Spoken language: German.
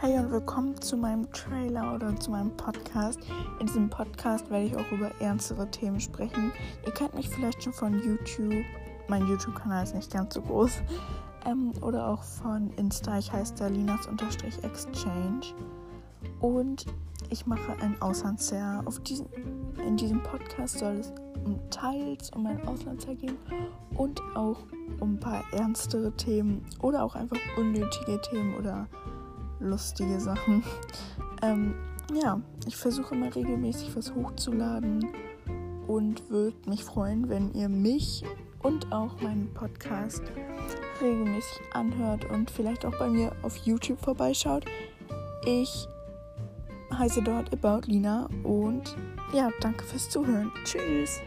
Hi und willkommen zu meinem Trailer oder zu meinem Podcast. In diesem Podcast werde ich auch über ernstere Themen sprechen. Ihr kennt mich vielleicht schon von YouTube. Mein YouTube-Kanal ist nicht ganz so groß. Ähm, oder auch von Insta. Ich heiße da Linas-Exchange. Und ich mache ein Auslandsjahr. Auf diesen, in diesem Podcast soll es um teils um mein Auslandsjahr gehen und auch um ein paar ernstere Themen oder auch einfach unnötige Themen oder lustige Sachen. Ähm, ja, ich versuche immer regelmäßig was hochzuladen und würde mich freuen, wenn ihr mich und auch meinen Podcast regelmäßig anhört und vielleicht auch bei mir auf YouTube vorbeischaut. Ich heiße dort About Lina und ja, danke fürs Zuhören. Tschüss.